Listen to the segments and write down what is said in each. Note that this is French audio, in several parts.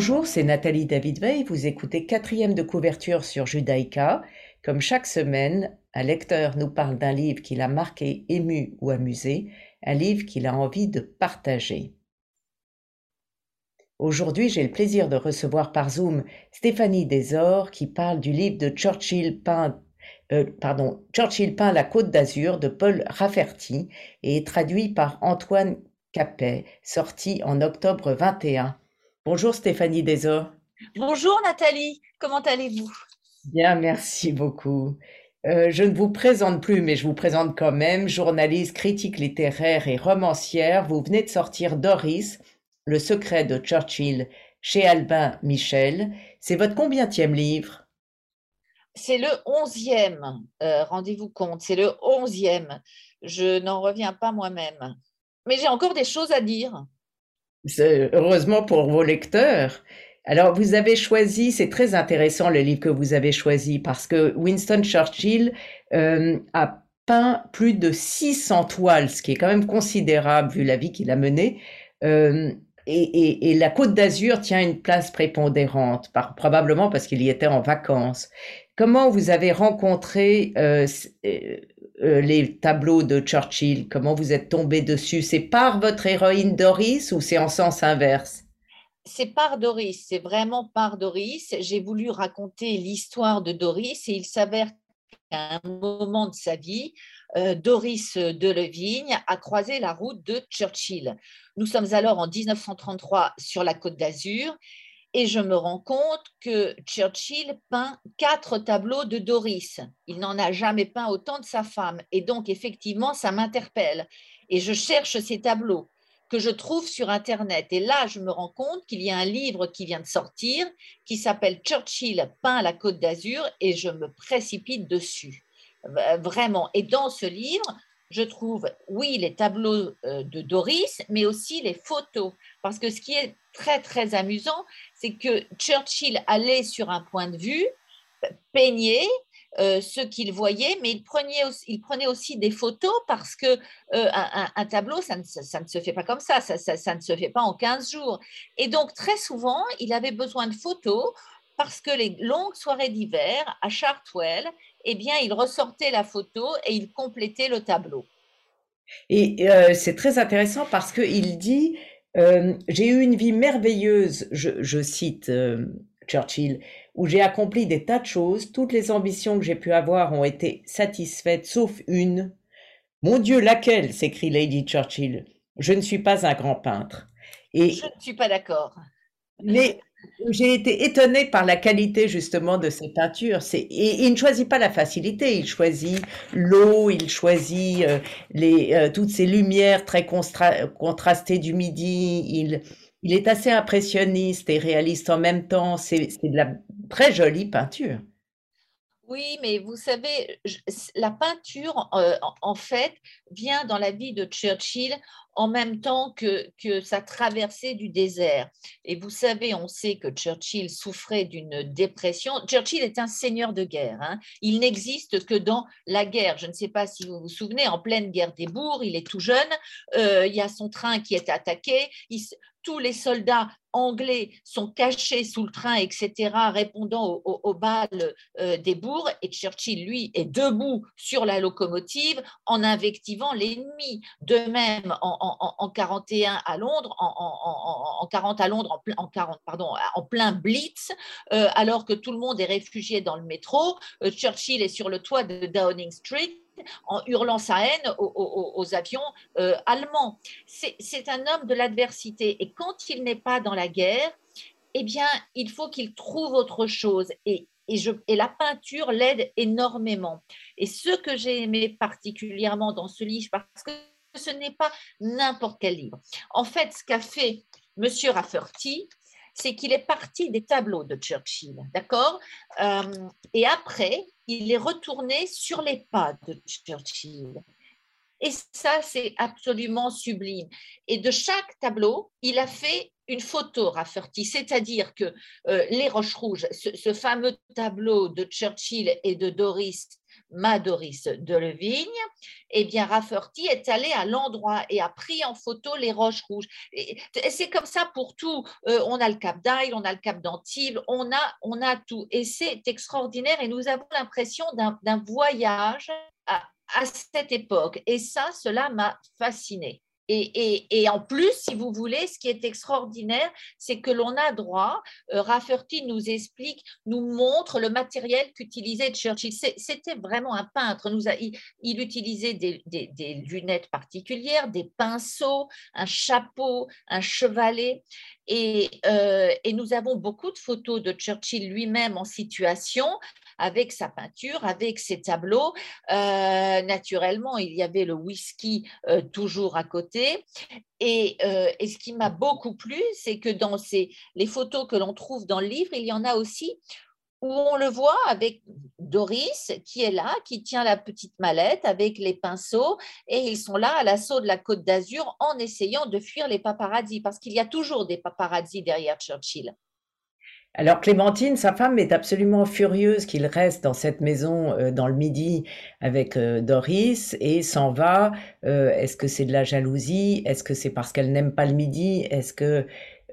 Bonjour, c'est Nathalie David-Veil. Vous écoutez quatrième de couverture sur Judaïka. Comme chaque semaine, un lecteur nous parle d'un livre qui l'a marqué, ému ou amusé, un livre qu'il a envie de partager. Aujourd'hui, j'ai le plaisir de recevoir par Zoom Stéphanie Desor qui parle du livre de Churchill peint, euh, Churchill peint la Côte d'Azur de Paul Rafferty et traduit par Antoine Capet, sorti en octobre 21. Bonjour Stéphanie Desor. Bonjour Nathalie, comment allez-vous? Bien, merci beaucoup. Euh, je ne vous présente plus, mais je vous présente quand même, journaliste, critique littéraire et romancière. Vous venez de sortir Doris, Le secret de Churchill, chez Albin Michel. C'est votre combienième livre? C'est le onzième, euh, rendez-vous compte, c'est le onzième. Je n'en reviens pas moi-même. Mais j'ai encore des choses à dire heureusement pour vos lecteurs. Alors, vous avez choisi, c'est très intéressant le livre que vous avez choisi parce que Winston Churchill euh, a peint plus de 600 toiles, ce qui est quand même considérable vu la vie qu'il a menée. Euh, et, la Côte d'Azur tient une place prépondérante, probablement parce qu'il y était en vacances. Comment vous avez rencontré euh, euh, les tableaux de Churchill Comment vous êtes tombé dessus? C'est par votre héroïne Doris ou c'est en sens inverse? C'est par Doris, c'est vraiment par Doris. J'ai voulu raconter l'histoire de Doris et il s'avère qu'à un moment de sa vie, euh, Doris de Levigne a croisé la route de Churchill. Nous sommes alors en 1933 sur la côte d'Azur et je me rends compte que Churchill peint quatre tableaux de Doris. Il n'en a jamais peint autant de sa femme. Et donc, effectivement, ça m'interpelle. Et je cherche ces tableaux que je trouve sur Internet. Et là, je me rends compte qu'il y a un livre qui vient de sortir qui s'appelle Churchill peint la Côte d'Azur et je me précipite dessus. Vraiment. Et dans ce livre, je trouve, oui, les tableaux euh, de Doris, mais aussi les photos. Parce que ce qui est très, très amusant, c'est que Churchill allait sur un point de vue, peignait euh, ce qu'il voyait, mais il prenait, aussi, des photos parce que euh, un, tableau, ça ne, se fait pas comme ça, ça, ça ne se fait pas en 15 jours. Et donc, très souvent, il avait besoin de photos parce que les longues soirées d'hiver à Chartwell, eh bien, il ressortait la photo et il complétait le tableau. Et euh, c'est très intéressant parce qu'il dit euh, J'ai eu une vie merveilleuse, je, cite euh, Churchill, où j'ai accompli des tas de choses. Toutes les ambitions que j'ai pu avoir ont été satisfaites, sauf une. Mon Dieu, laquelle s'écrie Lady Churchill. Je ne suis pas un grand peintre. Et, je ne suis pas d'accord. Mais j'ai été étonnée par la qualité justement de ces peintures. C'est, et, il ne choisit pas la facilité, il choisit l'eau, il choisit euh, les, euh, toutes ces lumières très contrastées du midi. Il, il est assez impressionniste et réaliste en même temps. C'est, c'est de la très jolie peinture. Oui, mais vous savez, la peinture, euh, en fait, vient dans la vie de Churchill en même temps que, sa traversée du désert. Et vous savez, on sait que Churchill souffrait d'une dépression. Churchill est un seigneur de guerre. Hein. Il n'existe que dans la guerre. Je ne sais pas si vous vous souvenez, en pleine guerre des bourgs, il est tout jeune, euh, il y a son train qui est attaqué, tous les soldats anglais sont cachés sous le train, etc., répondant aux, balles euh, des bourgs, et Churchill, lui, est debout sur la locomotive en invectivant l'ennemi. De même, en, 41 à Londres, en, 40 à Londres, en, 40, pardon, en plein blitz, euh, alors que tout le monde est réfugié dans le métro, euh, Churchill est sur le toit de Downing Street en hurlant sa haine aux, avions euh, allemands. C'est un homme de l'adversité. Et quand il n'est pas dans la guerre, eh bien, il faut qu'il trouve autre chose. Et, et la peinture l'aide énormément. Et ce que j'ai aimé particulièrement dans ce livre, parce que ce n'est pas n'importe quel livre. En fait, ce qu'a fait M. Rafferty, c'est qu'il est parti des tableaux de Churchill, d'accord euh, Et après, il est retourné sur les pas de Churchill. Et ça, c'est absolument sublime. Et de chaque tableau, il a fait une photo Rafferty, c'est-à-dire que euh, les Roches Rouges, ce, fameux tableau de Churchill et de Doris ma Doris de Levigne, eh bien, Rafferty est allé à l'endroit et a pris en photo les roches rouges. C'est comme ça pour tout. Euh, on a le Cap d'Aille, on a le Cap d'Antibes, on a, on a tout. Et c'est extraordinaire et nous avons l'impression d'un voyage à, à cette époque. Et ça, cela m'a fasciné. Et, en plus, si vous voulez, ce qui est extraordinaire, c'est que l'on a droit, euh, Rafferty nous explique, nous montre le matériel qu'utilisait Churchill. C'était vraiment un peintre. Il, utilisait des, lunettes particulières, des pinceaux, un chapeau, un chevalet. Et, euh, et nous avons beaucoup de photos de Churchill lui-même en situation avec sa peinture, avec ses tableaux. Euh, naturellement, il y avait le whisky euh, toujours à côté. Et, euh, et ce qui m'a beaucoup plu, c'est que dans les photos que l'on trouve dans le livre, il y en a aussi où on le voit avec Doris qui est là, qui tient la petite mallette avec les pinceaux, et ils sont là à l'assaut de la Côte d'Azur en essayant de fuir les paparazzis, parce qu'il y a toujours des paparazzis derrière Churchill. Alors Clémentine, sa femme, est absolument furieuse qu'il reste dans cette maison euh, dans le Midi avec euh, Doris et s'en va. Euh, est-ce que c'est de la jalousie? Est-ce que c'est parce qu'elle n'aime pas le Midi? Est-ce que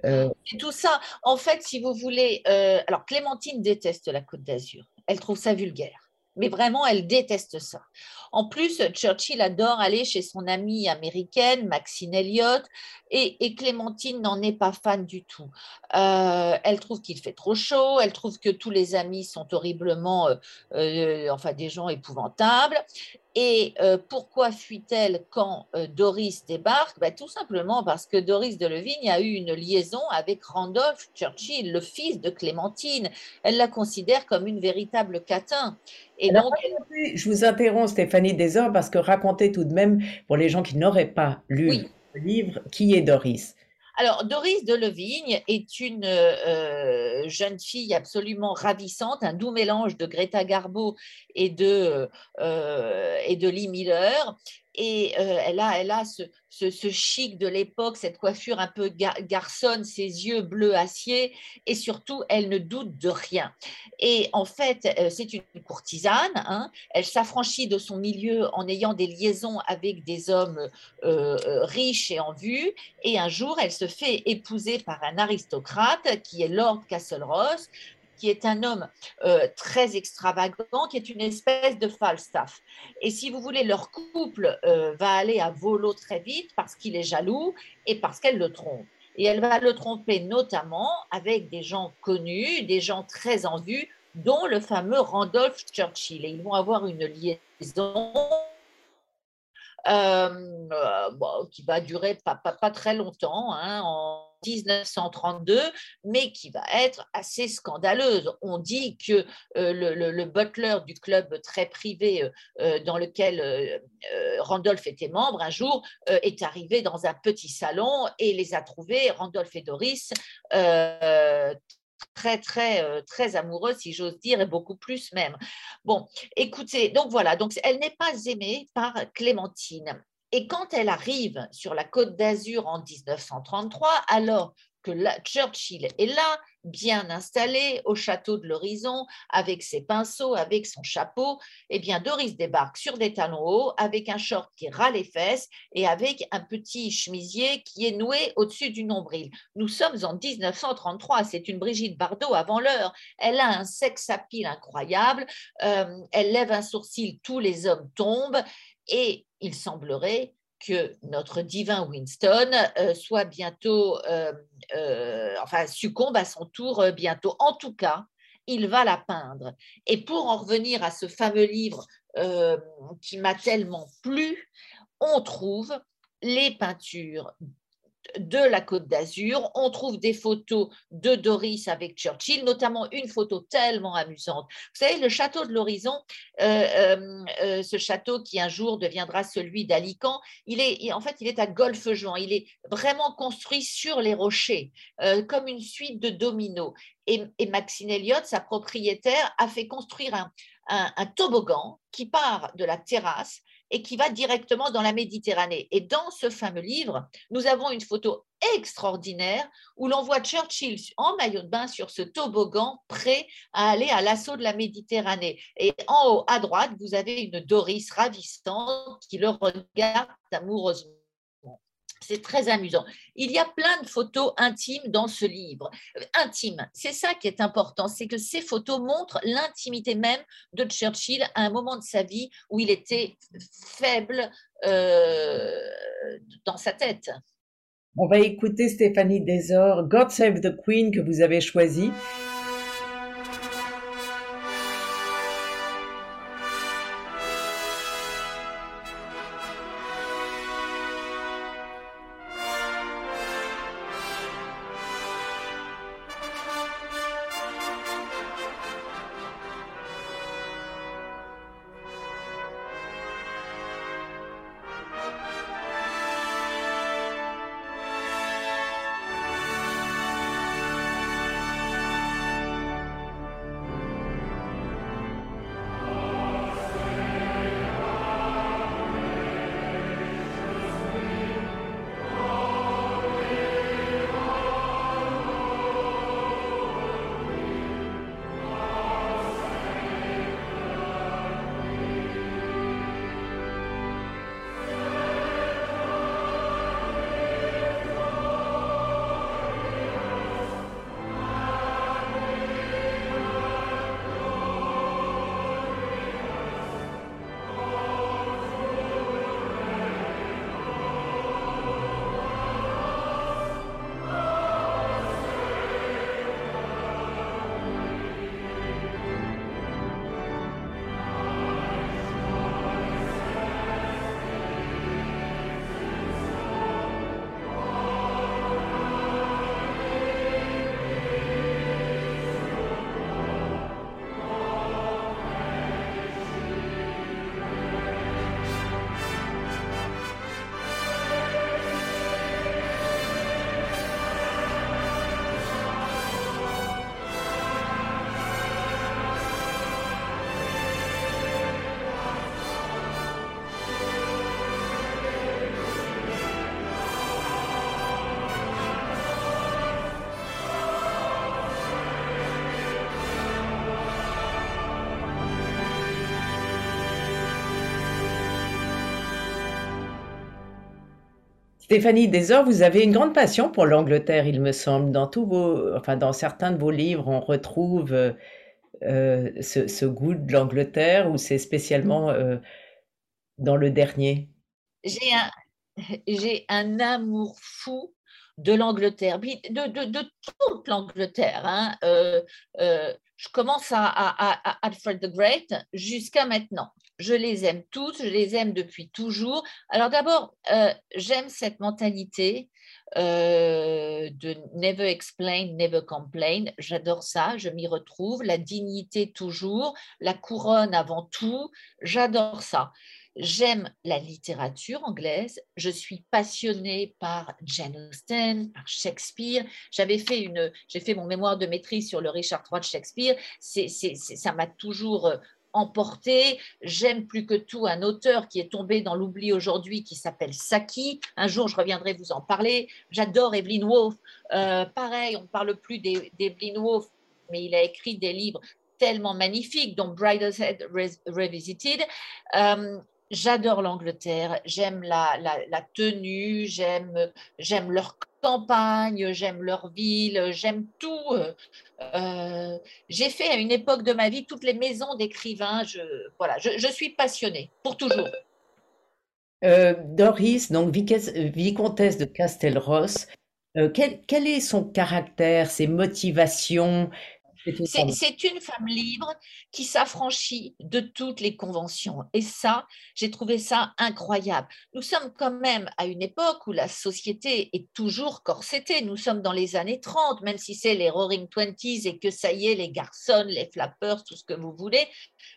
C'est tout ça. En fait, si vous voulez, alors Clémentine déteste la Côte d'Azur. Elle trouve ça vulgaire mais vraiment, elle déteste ça. En plus, Churchill adore aller chez son amie américaine, Maxine Elliott, et, Clémentine n'en est pas fan du tout. Euh, elle trouve qu'il fait trop chaud, elle trouve que tous les amis sont horriblement, euh, euh, enfin, des gens épouvantables. Et pourquoi fuit-elle quand Doris débarque? Ben, Tout simplement parce que Doris de Levigne a eu une liaison avec Randolph Churchill, le fils de Clémentine. Elle la considère comme une véritable catin. Et donc, je vous interromps, Stéphanie Desor, parce que racontez tout de même, pour les gens qui n'auraient pas lu le livre, qui est Doris? Alors, Doris de Levigne est une euh, jeune fille absolument ravissante, un doux mélange de Greta Garbo et de, euh, et de Lee Miller et euh, elle a, elle a ce, chic de l'époque, cette coiffure un peu garçonne, ses yeux bleus acier, et surtout, elle ne doute de rien. Et en fait, euh, c'est une courtisane, hein. elle s'affranchit de son milieu en ayant des liaisons avec des hommes euh, riches et en vue, et un jour, elle se fait épouser par un aristocrate qui est Lord Castleross, qui est un homme euh, très extravagant, qui est une espèce de Falstaff. Et si vous voulez, leur couple euh, va aller à volo très vite parce qu'il est jaloux et parce qu'elle le trompe. Et elle va le tromper notamment avec des gens connus, des gens très en vue, dont le fameux Randolph Churchill. Et ils vont avoir une liaison euh, qui va durer pas, très longtemps, hein, en 1932, mais qui va être assez scandaleuse. On dit que euh, le, butler du club très privé euh, euh, dans lequel Randolph était membre, un jour, est arrivé dans un petit salon et les a trouvés, Randolph et Doris, très, très, très amoureux, si j'ose dire, et beaucoup plus même. Bon, écoutez, donc voilà, donc elle n'est pas aimée par Clémentine. Et quand elle arrive sur la côte d'Azur en 1933, alors que Churchill est là, bien installé au château de l'Horizon, avec ses pinceaux, avec son chapeau, eh bien Doris débarque sur des talons hauts, avec un short qui ras les fesses et avec un petit chemisier qui est noué au-dessus du nombril. Nous sommes en 1933, c'est une Brigitte Bardot avant l'heure. Elle a un sex appeal incroyable, euh, elle lève un sourcil, tous les hommes tombent et il semblerait que notre divin Winston euh, soit bientôt, euh, euh, enfin, succombe à son tour bientôt. En tout cas, il va la peindre. Et pour en revenir à ce fameux livre qui m'a tellement plu, on trouve les peintures de la Côte d'Azur. On trouve des photos de Doris avec Churchill, notamment une photo tellement amusante. Vous savez, le château de l'Horizon, euh, euh, euh, ce château qui un jour deviendra celui d'Alicant, il est, en fait, il est à golfe-juan. Il est vraiment construit sur les rochers, comme une suite de dominos. Et, Maxine Elliott, sa propriétaire, a fait construire un toboggan qui part de la terrasse et qui va directement dans la Méditerranée. Et dans ce fameux livre, nous avons une photo extraordinaire où l'on voit Churchill en maillot de bain sur ce toboggan prêt à aller à l'assaut de la Méditerranée. Et en haut à droite, vous avez une Doris ravissante qui le regarde amoureusement. C'est très amusant. Il y a plein de photos intimes dans ce livre. Euh, intimes, c'est ça qui est important, c'est que ces photos montrent l'intimité même de Churchill à un moment de sa vie où il était faible euh, dans sa tête. On va écouter Stéphanie Desor, God Save the Queen que vous avez choisi. Stéphanie Desor, vous avez une grande passion pour l'Angleterre, il me semble. Dans tous vos, enfin, dans certains de vos livres, on retrouve euh, euh, ce, goût de l'Angleterre, ou c'est spécialement euh, dans le dernier? J'ai un, j'ai un amour fou de l'Angleterre, de, de, toute l'Angleterre. Hein. je commence à, à Alfred the Great jusqu'à maintenant je les aime toutes, je les aime depuis toujours. Alors d'abord, euh, j'aime cette mentalité euh, de never explain, never complain. J'adore ça, je m'y retrouve. La dignité toujours, la couronne avant tout, j'adore ça. J'aime la littérature anglaise. Je suis passionnée par Jane Austen, par Shakespeare. J'avais fait une, j'ai fait mon mémoire de maîtrise sur le Richard III de Shakespeare. C'est, ça m'a toujours euh, emporté. J'aime plus que tout un auteur qui est tombé dans l'oubli aujourd'hui qui s'appelle Saki. Un jour, je reviendrai vous en parler. J'adore Evelyn Woolf. Euh, pareil, on ne parle plus d'Evelyn Woolf, mais il a écrit des livres tellement magnifiques, dont Brideshead Revisited. Euh, j'adore l'Angleterre, j'aime la, tenue, j'aime, leur campagne, j'aime leur ville, j'aime tout. Euh, j'ai fait à une époque de ma vie toutes les maisons d'écrivains. Je, voilà, je, suis passionnée pour toujours. Euh, Doris, donc vicomtesse de Castelros, euh, quel, est son caractère, ses motivations c'est une femme libre qui s'affranchit de toutes les conventions. Et ça, j'ai trouvé ça incroyable. Nous sommes quand même à une époque où la société est toujours corsetée. Nous sommes dans les années 30, même si c'est les Roaring Twenties et que ça y est, les garçons, les flappers, tout ce que vous voulez,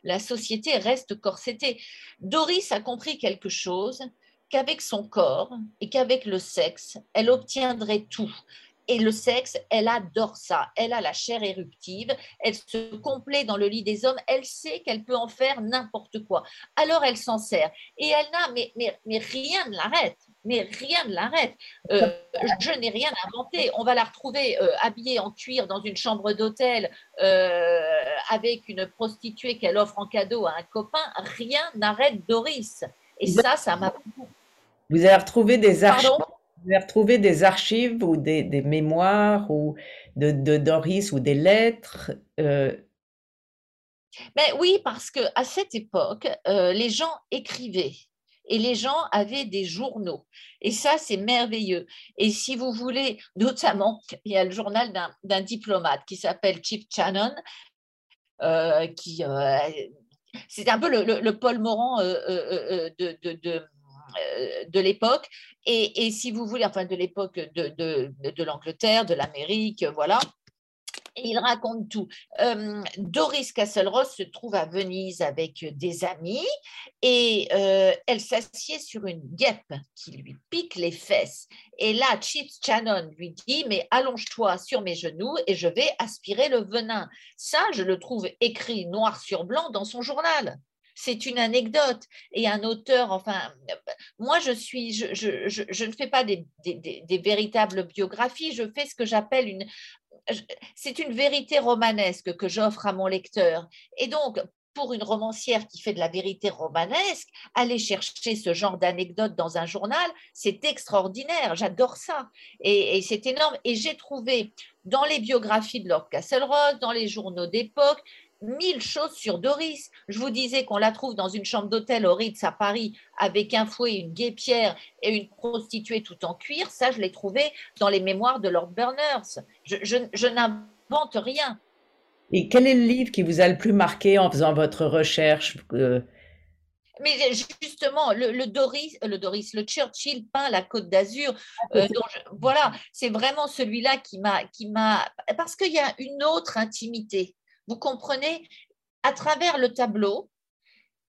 la société reste corsetée. Doris a compris quelque chose qu'avec son corps et qu'avec le sexe, elle obtiendrait tout Et le sexe, elle adore ça. Elle a la chair éruptive, elle se complaît dans le lit des hommes, elle sait qu'elle peut en faire n'importe quoi. Alors elle s'en sert. Et elle n'a, mais, mais, mais rien ne l'arrête mais rien ne l'arrête. Euh, je n'ai rien inventé. On va la retrouver euh, habillée en cuir dans une chambre d'hôtel euh, avec une prostituée qu'elle offre en cadeau à un copain. Rien n'arrête Doris. Et ça, ça m'a. Vous avez retrouvé des archives. Avez retrouvé des archives ou des, mémoires ou de, Doris ou des lettres mais ben oui, parce que à cette époque, les gens écrivaient et les gens avaient des journaux. Et ça, c'est merveilleux. Et si vous voulez, notamment, il y a le journal d'un diplomate qui s'appelle Chip Channon, euh, qui. Euh, c'est un peu le, Paul Morand euh, de, l'époque. Et, et, si vous voulez, enfin de l'époque de, de l'Angleterre, de l'Amérique, voilà il raconte tout. Euh, Doris Casselross se trouve à Venise avec des amis et euh, elle s'assied sur une guêpe qui lui pique les fesses. Et là, Chips Channon lui dit Mais allonge-toi sur mes genoux et je vais aspirer le venin. Ça, je le trouve écrit noir sur blanc dans son journal c'est une anecdote. Et un auteur, enfin, moi, je suis, je, ne fais pas des, véritables biographies, je fais ce que j'appelle une, c'est une vérité romanesque que j'offre à mon lecteur. Et donc, pour une romancière qui fait de la vérité romanesque, aller chercher ce genre d'anecdote dans un journal, c'est extraordinaire. J'adore ça. Et, c'est énorme. Et j'ai trouvé dans les biographies de Lord Castlerock, dans les journaux d'époque, mille choses sur Doris. Je vous disais qu'on la trouve dans une chambre d'hôtel au Ritz à Paris avec un fouet, une guépière et une prostituée tout en cuir. Ça, je l'ai trouvé dans les mémoires de Lord Berners. Je, n'invente rien. Et quel est le livre qui vous a le plus marqué en faisant votre recherche euh? Mais justement, le, Doris, le Doris, le Churchill peint la Côte d'Azur. Ah, euh, voilà, c'est vraiment celui-là qui m'a, qui m'a, parce qu'il y a une autre intimité. Vous comprenez À travers le tableau,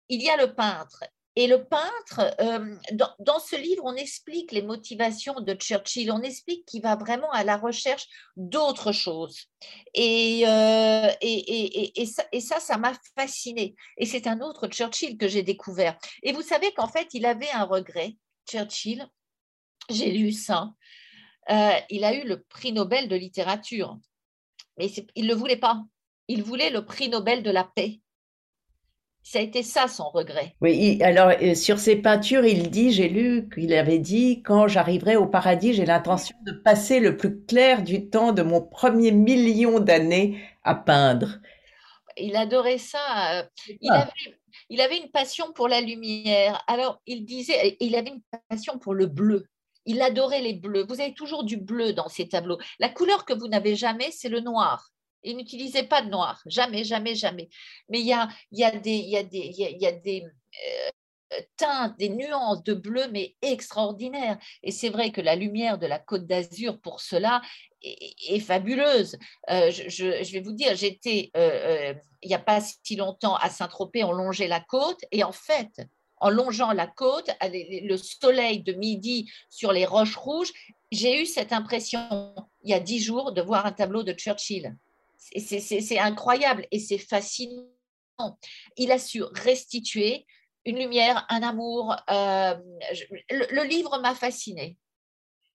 il y a le peintre. Et le peintre, euh, dans, ce livre, on explique les motivations de Churchill, on explique qu'il va vraiment à la recherche d'autres choses. Et, euh, et, ça, ça m'a fasciné. Et c'est un autre Churchill que j'ai découvert. Et vous savez qu'en fait, il avait un regret, Churchill. J'ai lu ça. Euh, il a eu le prix Nobel de littérature, mais il ne le voulait pas il voulait le prix Nobel de la paix. Ça a été ça son regret. Oui, alors euh, sur ses peintures, il dit, j'ai lu qu'il avait dit, quand j'arriverai au paradis, j'ai l'intention de passer le plus clair du temps de mon premier million d'années à peindre. Il adorait ça. Euh, il, avait, il avait une passion pour la lumière. Alors, il disait, il avait une passion pour le bleu. Il adorait les bleus. Vous avez toujours du bleu dans ses tableaux. La couleur que vous n'avez jamais, c'est le noir. Il n'utilisait pas de noir, jamais, jamais, jamais. Mais il y a, des euh, teintes, des nuances de bleu, mais extraordinaires. Et c'est vrai que la lumière de la Côte d'Azur, pour cela, est, fabuleuse. Euh, je, vais vous dire, j'étais euh, il n'y a pas si longtemps à Saint-Tropez, on longeait la côte, et en fait, en longeant la côte, le soleil de midi sur les roches rouges, j'ai eu cette impression, il y a dix jours, de voir un tableau de Churchill. C'est incroyable et c'est fascinant. Il a su restituer une lumière, un amour. Euh, le, livre m'a fasciné.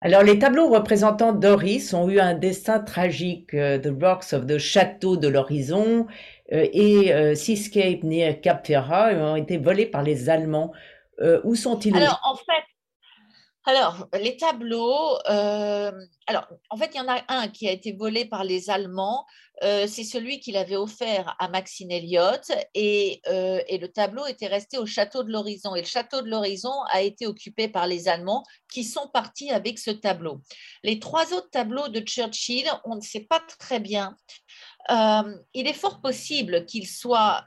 Alors, les tableaux représentant Doris ont eu un destin tragique. Euh, the Rocks of the Château de l'Horizon euh, et Seascape near Cap Ferrat ont été volés par les Allemands. où sont-ils Alors, en fait, alors, les tableaux, euh, alors en fait, il y en a un qui a été volé par les Allemands, euh, c'est celui qu'il avait offert à Maxine Elliott, et, euh, et, le tableau était resté au château de l'Horizon. Et le château de l'Horizon a été occupé par les Allemands qui sont partis avec ce tableau. Les trois autres tableaux de Churchill, on ne sait pas très bien. il est fort possible qu'il soit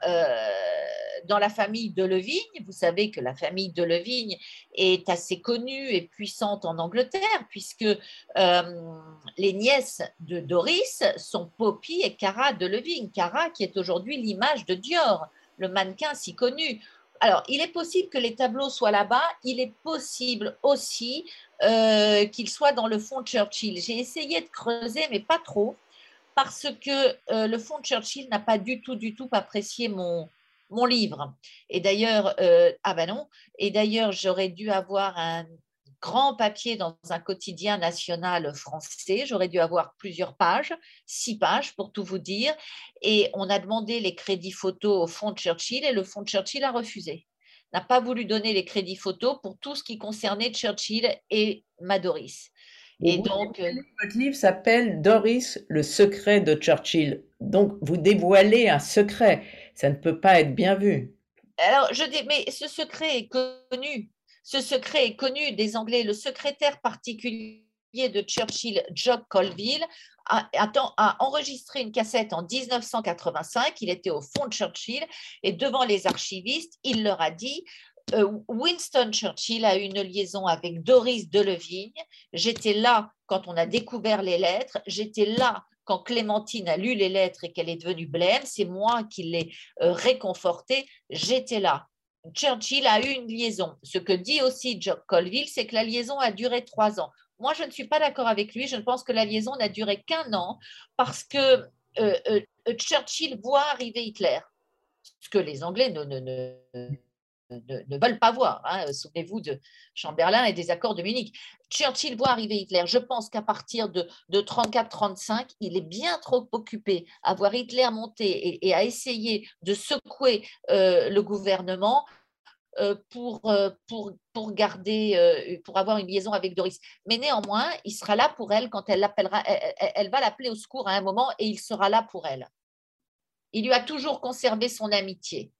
dans la famille de Levigne. Vous savez que la famille de Levigne est assez connue et puissante en Angleterre, puisque euh, les nièces de Doris sont Poppy et Cara de Levigne. Cara qui est aujourd'hui l'image de Dior, le mannequin si connu. Alors, il est possible que les tableaux soient là-bas. Il est possible aussi euh, qu'il soit dans le fond Churchill. J'ai essayé de creuser, mais pas trop, parce que euh, le fond Churchill n'a pas du tout, du tout apprécié mon, mon livre. Et d'ailleurs, euh, ah ben non, et d'ailleurs, j'aurais dû avoir un grand papier dans un quotidien national français. J'aurais dû avoir plusieurs pages, six pages pour tout vous dire. Et on a demandé les crédits photos au fonds Churchill et le fonds Churchill a refusé n'a pas voulu donner les crédits photos pour tout ce qui concernait Churchill et Madoris. Et donc, votre livre s'appelle Doris, le secret de Churchill. Donc, vous dévoilez un secret. Ça ne peut pas être bien vu. Alors, je dis, mais ce secret est connu. Ce secret est connu des Anglais. Le secrétaire particulier de Churchill, Jock Colville, a, enregistré une cassette en 1985. Il était au fond de Churchill et devant les archivistes, il leur a dit euh, Winston Churchill a eu une liaison avec Doris Delevigne. J'étais là quand on a découvert les lettres. J'étais là quand Clémentine a lu les lettres et qu'elle est devenue blême. C'est moi qui l'ai euh, réconfortée. J'étais là. Churchill a eu une liaison. Ce que dit aussi Jock Colville, c'est que la liaison a duré trois ans. Moi, je ne suis pas d'accord avec lui. Je pense que la liaison n'a duré qu'un an parce que euh, euh, Churchill voit arriver Hitler, ce que les Anglais ne, ne, veulent pas voir. Hein. Souvenez-vous de Chamberlain et des accords de Munich. Churchill voit arriver Hitler. Je pense qu'à partir de, de 34-35, il est bien trop occupé à voir Hitler monter et, à essayer de secouer euh, le gouvernement euh, euh, pour avoir une liaison avec Doris. Mais néanmoins, il sera là pour elle quand elle l'appellera. Elle, va l'appeler au secours à un moment et il sera là pour elle. Il lui a toujours conservé son amitié.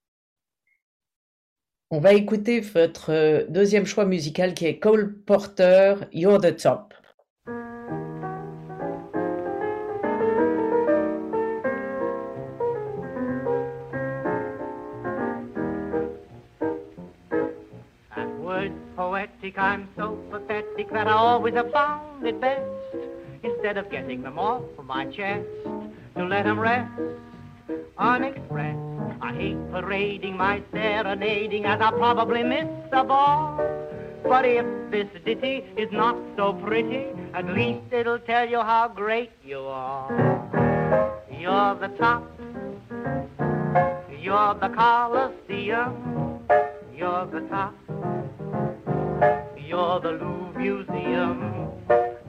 On va écouter votre deuxième choix musical qui est Cole Porter, You're the Top. I'm so pathetic that I always have found it best, instead of getting them off my chest, to let them rest unexpressed. I hate parading my serenading as I probably miss the ball. But if this ditty is not so pretty, at least it'll tell you how great you are. You're the top. You're the Colosseum. You're the top. You're the Louvre Museum.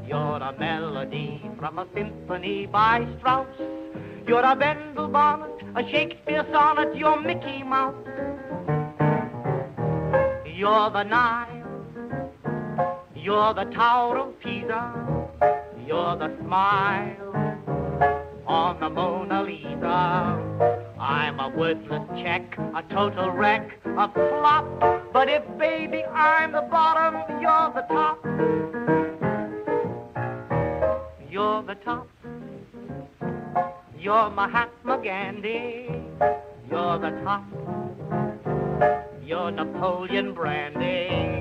You're a melody from a symphony by Strauss. You're a Bendel a Shakespeare sonnet. You're Mickey Mouse. You're the Nile. You're the Tower of Pisa. You're the smile on the Mona Lisa. I'm a worthless check, a total wreck, a flop. But if, baby, I'm the bottom, you're the top. You're the top. You're Mahatma Gandhi. You're the top. You're Napoleon Brandy.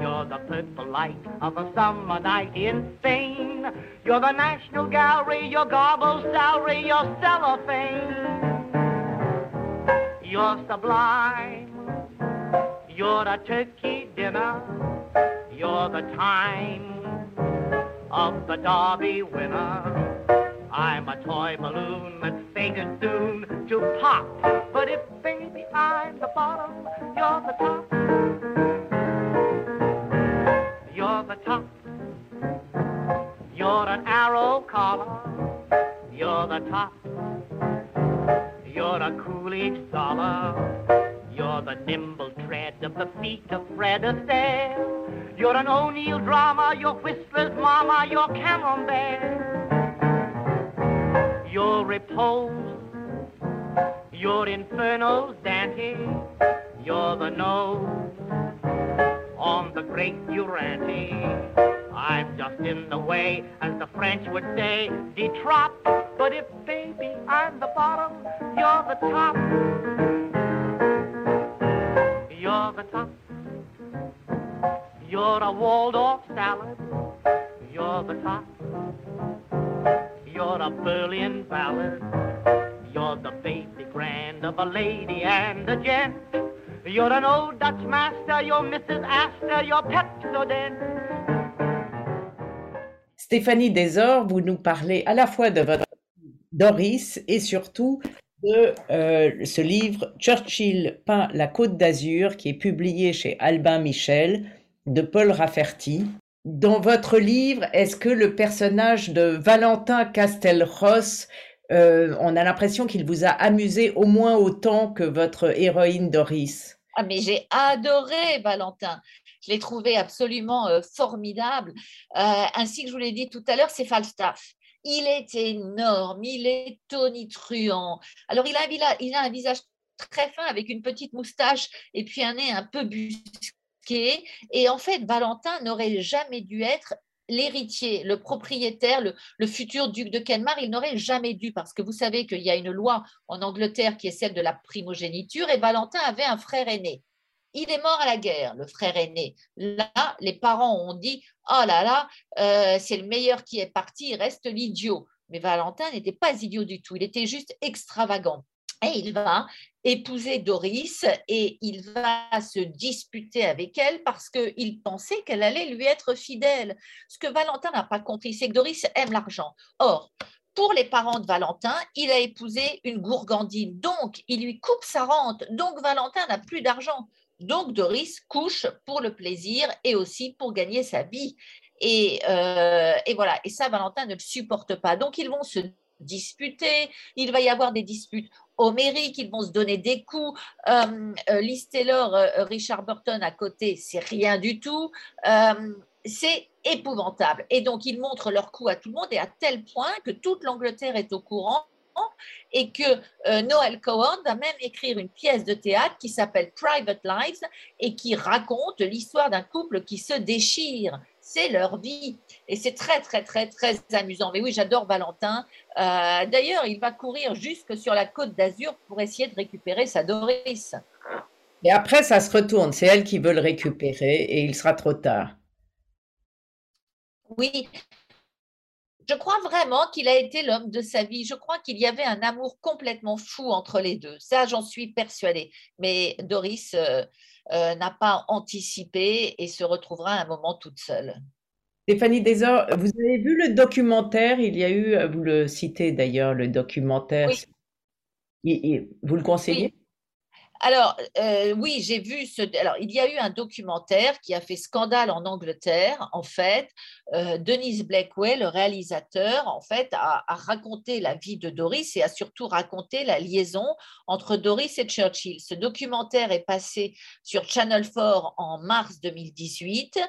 You're the purple light of a summer night in Spain. You're the National Gallery, your garble salary, your cellophane. You're sublime. You're a turkey dinner. You're the time of the Derby winner. I'm a toy balloon that's fated soon to pop. But if, baby, I'm the bottom, you're the top. You're the top. You're an arrow collar. You're the top. You're a Coolidge dollar. You're the nimble tread of the feet of Fred Astaire. You're an O'Neill drama, you're Whistler's mama, you're Camembert. You're repose, you're Inferno's Dante. You're the nose on the great Durante. I'm just in the way, as the French would say, de trop. But if, baby, I'm the bottom, you're the top. You're the top. You're a Waldorf salad. You're the top. You're a Berlin ballad. You're the baby grand of a lady and a gent. You're an old Dutch master. You're Mrs. Astor. You're Pepsodent. Stéphanie Desor, vous nous parlez à la fois de votre Doris et surtout de euh, ce livre Churchill peint la Côte d'Azur qui est publié chez Albin Michel de Paul Rafferty. Dans votre livre, est-ce que le personnage de Valentin Castelross, euh, on a l'impression qu'il vous a amusé au moins autant que votre héroïne Doris? Ah mais j'ai adoré Valentin. Je l'ai trouvé absolument euh, formidable. ainsi que je vous l'ai dit tout à l'heure, c'est Falstaff. Il est énorme, il est tonitruant. Alors, il a, il a, un visage très fin avec une petite moustache et puis un nez un peu busqué. Et en fait, Valentin n'aurait jamais dû être l'héritier, le propriétaire, le, futur duc de Kenmare, il n'aurait jamais dû, parce que vous savez qu'il y a une loi en Angleterre qui est celle de la primogéniture, et Valentin avait un frère aîné. Il est mort à la guerre, le frère aîné. Là, les parents ont dit Oh là là, euh, c'est le meilleur qui est parti, il reste l'idiot. Mais Valentin n'était pas idiot du tout, il était juste extravagant. Et il va épouser Doris et il va se disputer avec elle parce qu'il pensait qu'elle allait lui être fidèle. Ce que Valentin n'a pas compris, c'est que Doris aime l'argent. Or, pour les parents de Valentin, il a épousé une gourgandine, donc il lui coupe sa rente, donc Valentin n'a plus d'argent. Donc Doris couche pour le plaisir et aussi pour gagner sa vie. Euh, et, voilà, et ça, Valentin ne le supporte pas. Donc ils vont se disputer, il va y avoir des disputes homériques, ils vont se donner des coups. Euh, euh Taylor, euh, Richard Burton à côté, c'est rien du tout. c'est épouvantable. Et donc ils montrent leurs coups à tout le monde et à tel point que toute l'Angleterre est au courant et que euh, Noël Cohen va même écrire une pièce de théâtre qui s'appelle Private Lives et qui raconte l'histoire d'un couple qui se déchire. C'est leur vie. Et c'est très, très, très, très amusant. Mais oui, j'adore Valentin. Euh, d'ailleurs, il va courir jusque sur la côte d'Azur pour essayer de récupérer sa Doris. Et après, ça se retourne. C'est elle qui veut le récupérer et il sera trop tard. Oui, je crois vraiment qu'il a été l'homme de sa vie. Je crois qu'il y avait un amour complètement fou entre les deux. Ça, j'en suis persuadée. Mais Doris euh, euh, n'a pas anticipé et se retrouvera à un moment toute seule. Stéphanie Desor, vous avez vu le documentaire? Il y a eu, vous le citez d'ailleurs, le documentaire. Oui. vous le conseillez? Alors, euh, oui, j'ai vu ce. Alors, il y a eu un documentaire qui a fait scandale en Angleterre. En fait, euh, Denise Blackwell, le réalisateur, en fait, a, raconté la vie de Doris et a surtout raconté la liaison entre Doris et Churchill. Ce documentaire est passé sur Channel 4 en mars 2018.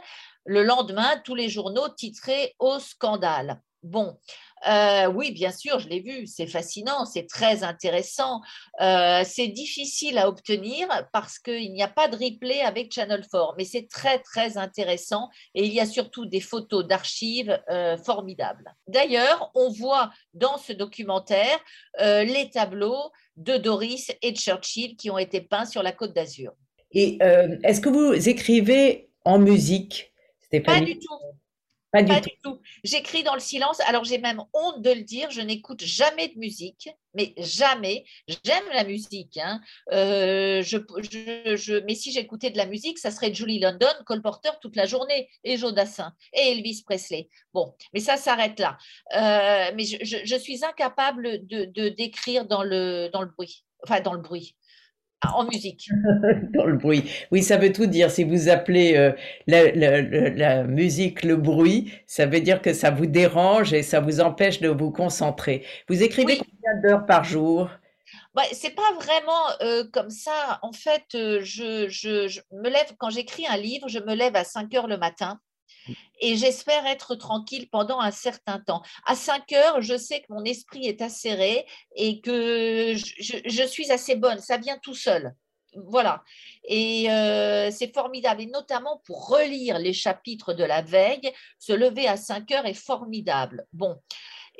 Le lendemain, tous les journaux titraient Au scandale. Bon, euh, oui, bien sûr, je l'ai vu, c'est fascinant, c'est très intéressant. Euh, c'est difficile à obtenir parce qu'il n'y a pas de replay avec Channel 4, mais c'est très, très intéressant et il y a surtout des photos d'archives euh, formidables. D'ailleurs, on voit dans ce documentaire les tableaux de Doris et Churchill qui ont été peints sur la côte d'Azur. Et est-ce que vous écrivez en musique Pas du tout. Pas, du, tout. J'écris dans le silence. Alors j'ai même honte de le dire. Je n'écoute jamais de musique, mais jamais. J'aime la musique. Hein. Euh, je, mais si j'écoutais de la musique, ça serait Julie London, Cole Porter toute la journée, et Jodassin, et Elvis Presley. Bon, mais ça s'arrête là. Euh, mais je, suis incapable de d'écrire dans le dans le bruit. Enfin, dans le bruit en musique. Dans le bruit. Oui, ça veut tout dire. Si vous appelez euh, la, musique le bruit, ça veut dire que ça vous dérange et ça vous empêche de vous concentrer. Vous écrivez combien d'heures par jour? Bah, c'est pas vraiment euh, comme ça. En fait, euh, je, je, me lève, quand j'écris un livre, je me lève à 5 heures le matin et j'espère être tranquille pendant un certain temps. À 5 heures, je sais que mon esprit est acéré et que je, suis assez bonne. Ça vient tout seul. Voilà. Et euh, c'est formidable. Et notamment pour relire les chapitres de la veille, se lever à 5 heures est formidable. Bon.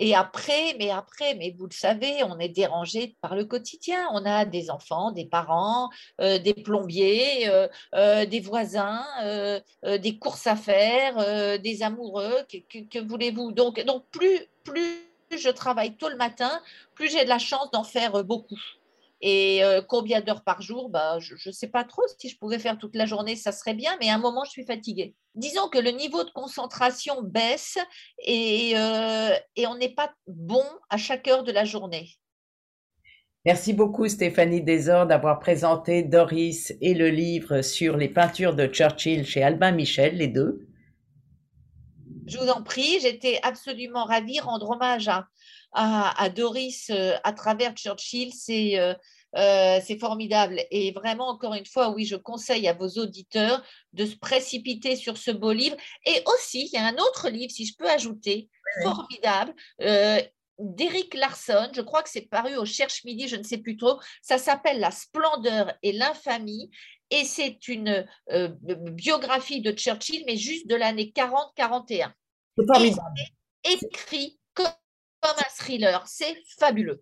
Et après, mais après, mais vous le savez, on est dérangé par le quotidien. On a des enfants, des parents, euh, des plombiers, euh, euh, des voisins, des courses à faire, des amoureux. Que, voulez-vous? Donc, donc, plus, plus je travaille tôt le matin, plus j'ai de la chance d'en faire beaucoup. Et combien d'heures par jour? Bah, Je ne sais pas trop. Si je pouvais faire toute la journée, ça serait bien, mais à un moment, je suis fatiguée. Disons que le niveau de concentration baisse et, euh, et on n'est pas bon à chaque heure de la journée. Merci beaucoup Stéphanie Desor d'avoir présenté Doris et le livre sur les peintures de Churchill chez Albin Michel, les deux. Je vous en prie, j'étais absolument ravie. Rendre hommage à, à, Doris euh, à travers Churchill, c'est euh, euh, c'est formidable. Et vraiment, encore une fois, oui, je conseille à vos auditeurs de se précipiter sur ce beau livre. Et aussi, il y a un autre livre, si je peux ajouter, formidable. Euh, d'Éric Larson, je crois que c'est paru au Cherche Midi, je ne sais plus trop. Ça s'appelle La splendeur et l'infamie. Et c'est une biographie de Churchill, mais juste de l'année 40-41. C'est formidable. Écrit comme un thriller. C'est fabuleux.